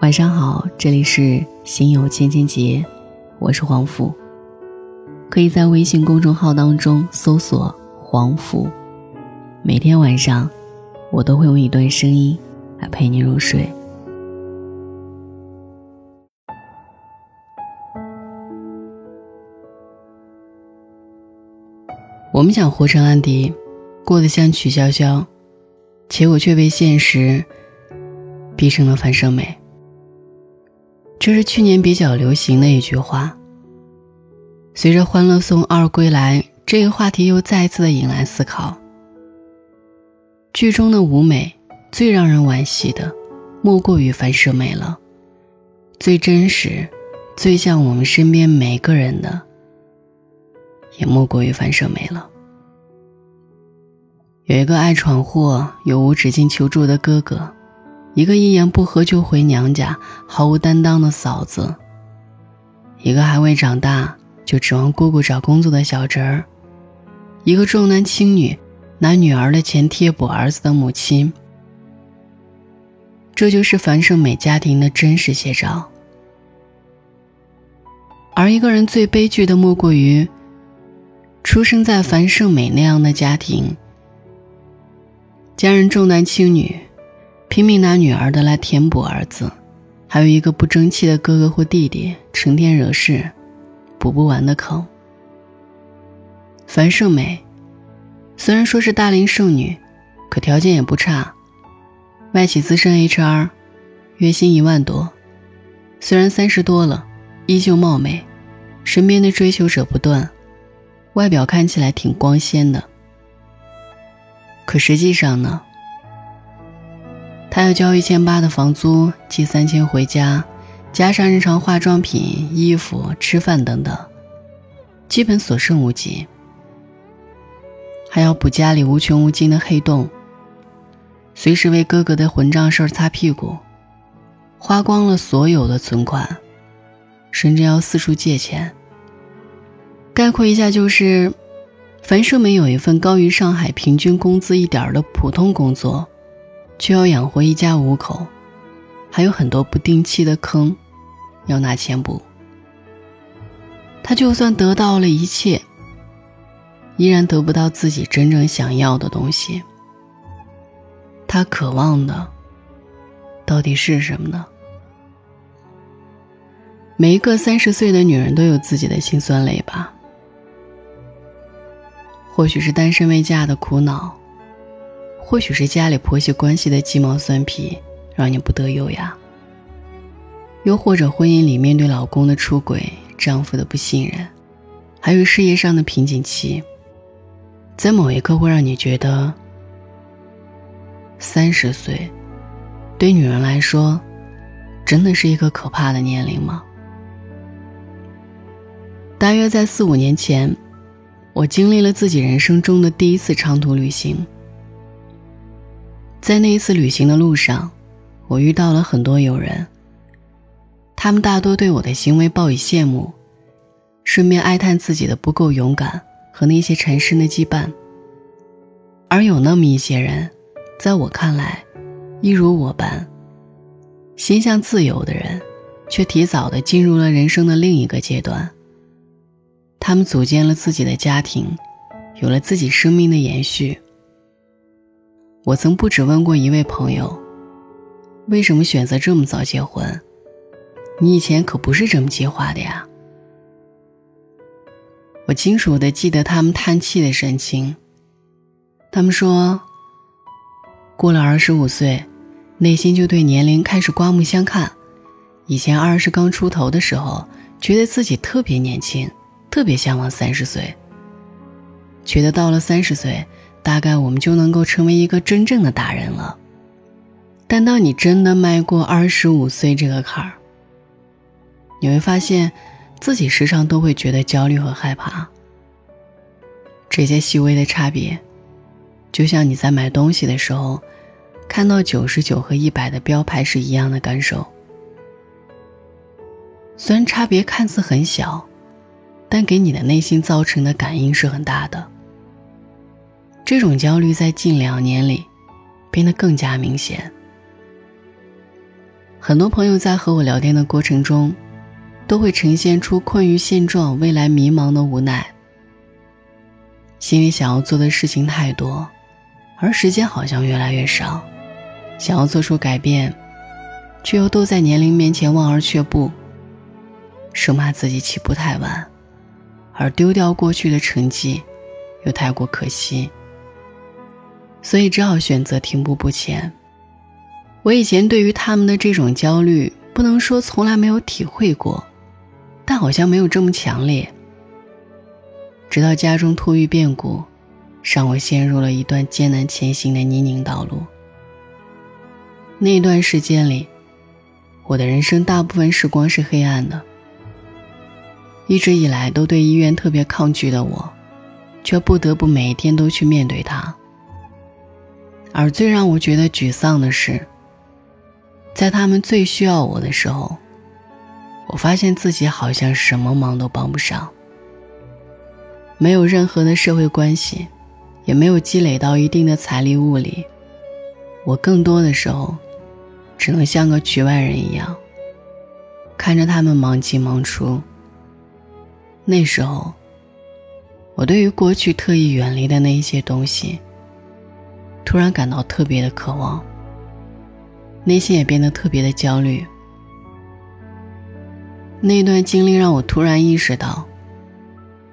晚上好，这里是心有千千结，我是黄甫。可以在微信公众号当中搜索“黄甫”，每天晚上我都会用一段声音来陪你入睡。我们想活成安迪，过得像曲筱绡，结果却被现实逼成了樊胜美。这是去年比较流行的一句话。随着《欢乐颂二》归来，这个话题又再次的引来思考。剧中的舞美最让人惋惜的，莫过于樊胜美了。最真实、最像我们身边每个人的，也莫过于樊胜美了。有一个爱闯祸、有无止境求助的哥哥。一个一言不合就回娘家、毫无担当的嫂子，一个还未长大就指望姑姑找工作的小侄儿，一个重男轻女、拿女儿的钱贴补儿子的母亲，这就是樊胜美家庭的真实写照。而一个人最悲剧的，莫过于出生在樊胜美那样的家庭，家人重男轻女。拼命拿女儿的来填补儿子，还有一个不争气的哥哥或弟弟，成天惹事，补不完的坑。樊胜美虽然说是大龄剩女，可条件也不差，外企资深 HR，月薪一万多。虽然三十多了，依旧貌美，身边的追求者不断，外表看起来挺光鲜的。可实际上呢？他要交一千八的房租，寄三千回家，加上日常化妆品、衣服、吃饭等等，基本所剩无几。还要补家里无穷无尽的黑洞，随时为哥哥的混账事儿擦屁股，花光了所有的存款，甚至要四处借钱。概括一下就是，樊胜美有一份高于上海平均工资一点的普通工作。却要养活一家五口，还有很多不定期的坑，要拿钱补。他就算得到了一切，依然得不到自己真正想要的东西。他渴望的到底是什么呢？每一个三十岁的女人都有自己的辛酸泪吧，或许是单身未嫁的苦恼。或许是家里婆媳关系的鸡毛蒜皮让你不得优雅，又或者婚姻里面对老公的出轨、丈夫的不信任，还有事业上的瓶颈期，在某一刻会让你觉得，三十岁对女人来说，真的是一个可怕的年龄吗？大约在四五年前，我经历了自己人生中的第一次长途旅行。在那一次旅行的路上，我遇到了很多友人。他们大多对我的行为报以羡慕，顺便哀叹自己的不够勇敢和那些缠身的羁绊。而有那么一些人，在我看来，一如我般，心向自由的人，却提早的进入了人生的另一个阶段。他们组建了自己的家庭，有了自己生命的延续。我曾不止问过一位朋友：“为什么选择这么早结婚？你以前可不是这么计划的呀。”我清楚的记得他们叹气的神情。他们说：“过了二十五岁，内心就对年龄开始刮目相看。以前二十刚出头的时候，觉得自己特别年轻，特别向往三十岁。觉得到了三十岁。”大概我们就能够成为一个真正的大人了，但当你真的迈过二十五岁这个坎儿，你会发现，自己时常都会觉得焦虑和害怕。这些细微的差别，就像你在买东西的时候，看到九十九和一百的标牌是一样的感受。虽然差别看似很小，但给你的内心造成的感应是很大的。这种焦虑在近两年里变得更加明显。很多朋友在和我聊天的过程中，都会呈现出困于现状、未来迷茫的无奈。心里想要做的事情太多，而时间好像越来越少，想要做出改变，却又都在年龄面前望而却步，生怕自己起步太晚，而丢掉过去的成绩，又太过可惜，所以只好选择停步不前。我以前对于他们的这种焦虑，不能说从来没有体会过，但好像没有这么强烈。直到家中突遇变故，让我陷入了一段艰难前行的泥泞道路。那段时间里，我的人生大部分时光是黑暗的。一直以来都对医院特别抗拒的我，却不得不每一天都去面对它。而最让我觉得沮丧的是。在他们最需要我的时候，我发现自己好像什么忙都帮不上。没有任何的社会关系，也没有积累到一定的财力物力，我更多的时候，只能像个局外人一样，看着他们忙进忙出。那时候，我对于过去特意远离的那一些东西，突然感到特别的渴望。内心也变得特别的焦虑。那段经历让我突然意识到，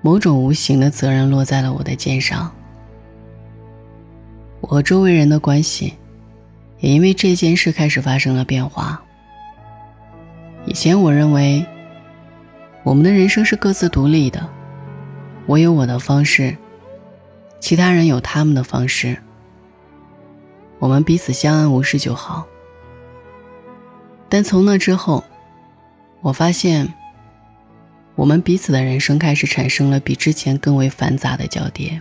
某种无形的责任落在了我的肩上。我和周围人的关系，也因为这件事开始发生了变化。以前我认为，我们的人生是各自独立的，我有我的方式，其他人有他们的方式，我们彼此相安无事就好。但从那之后，我发现，我们彼此的人生开始产生了比之前更为繁杂的交叠。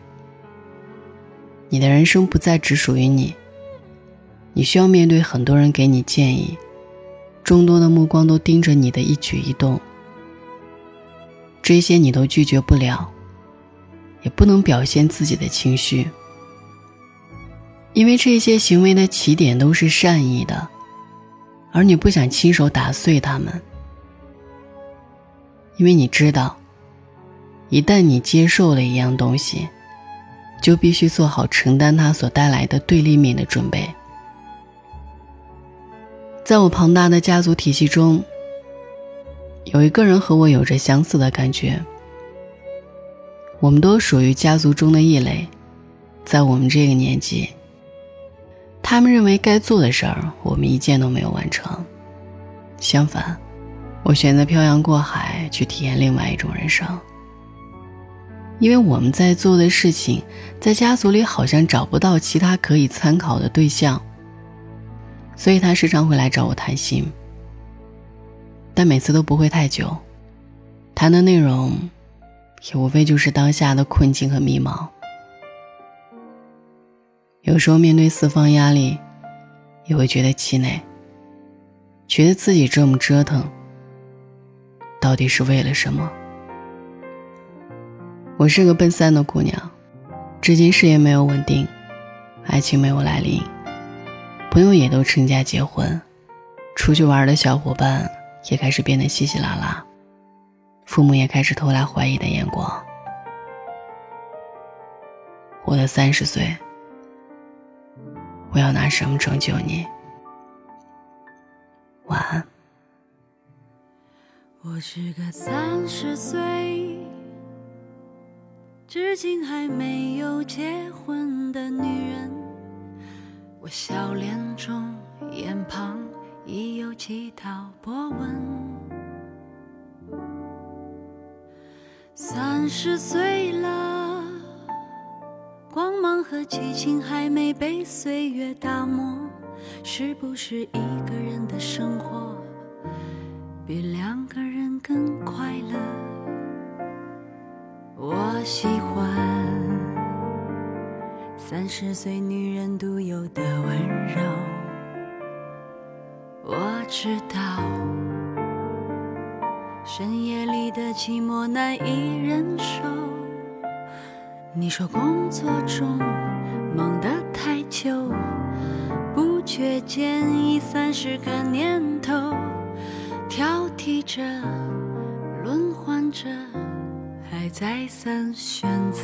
你的人生不再只属于你，你需要面对很多人给你建议，众多的目光都盯着你的一举一动，这些你都拒绝不了，也不能表现自己的情绪，因为这些行为的起点都是善意的。而你不想亲手打碎它们，因为你知道，一旦你接受了一样东西，就必须做好承担它所带来的对立面的准备。在我庞大的家族体系中，有一个人和我有着相似的感觉。我们都属于家族中的异类，在我们这个年纪。他们认为该做的事儿，我们一件都没有完成。相反，我选择漂洋过海去体验另外一种人生。因为我们在做的事情，在家族里好像找不到其他可以参考的对象，所以他时常会来找我谈心。但每次都不会太久，谈的内容也无非就是当下的困境和迷茫。有时候面对四方压力，也会觉得气馁，觉得自己这么折腾，到底是为了什么？我是个奔三的姑娘，至今事业没有稳定，爱情没有来临，朋友也都成家结婚，出去玩的小伙伴也开始变得稀稀拉拉，父母也开始投来怀疑的眼光。我的三十岁。我要拿什么拯救你？晚安。我是个三十岁，至今还没有结婚的女人。我笑脸中眼旁已有几道波纹。三十岁了。和激情还没被岁月打磨，是不是一个人的生活比两个人更快乐？我喜欢三十岁女人独有的温柔。我知道深夜里的寂寞难以忍受。你说工作中忙得太久，不觉间已三十个年头，挑剔着，轮换着，还再三选择。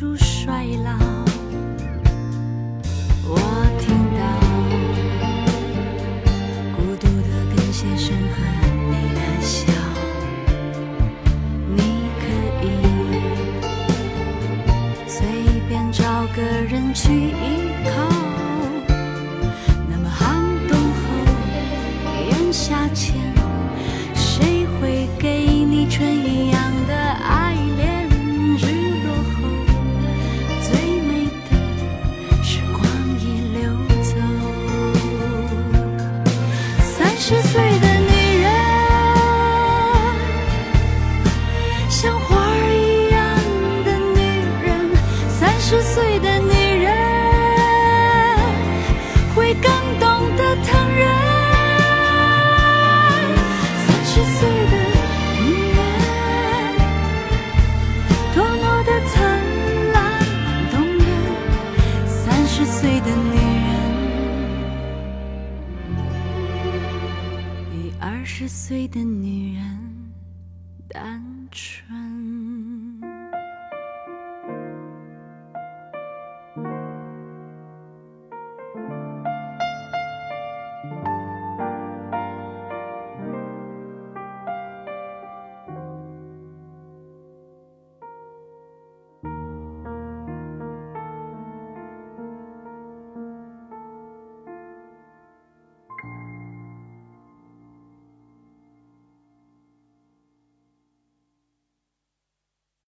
貌。出衰老，我对的女人单纯。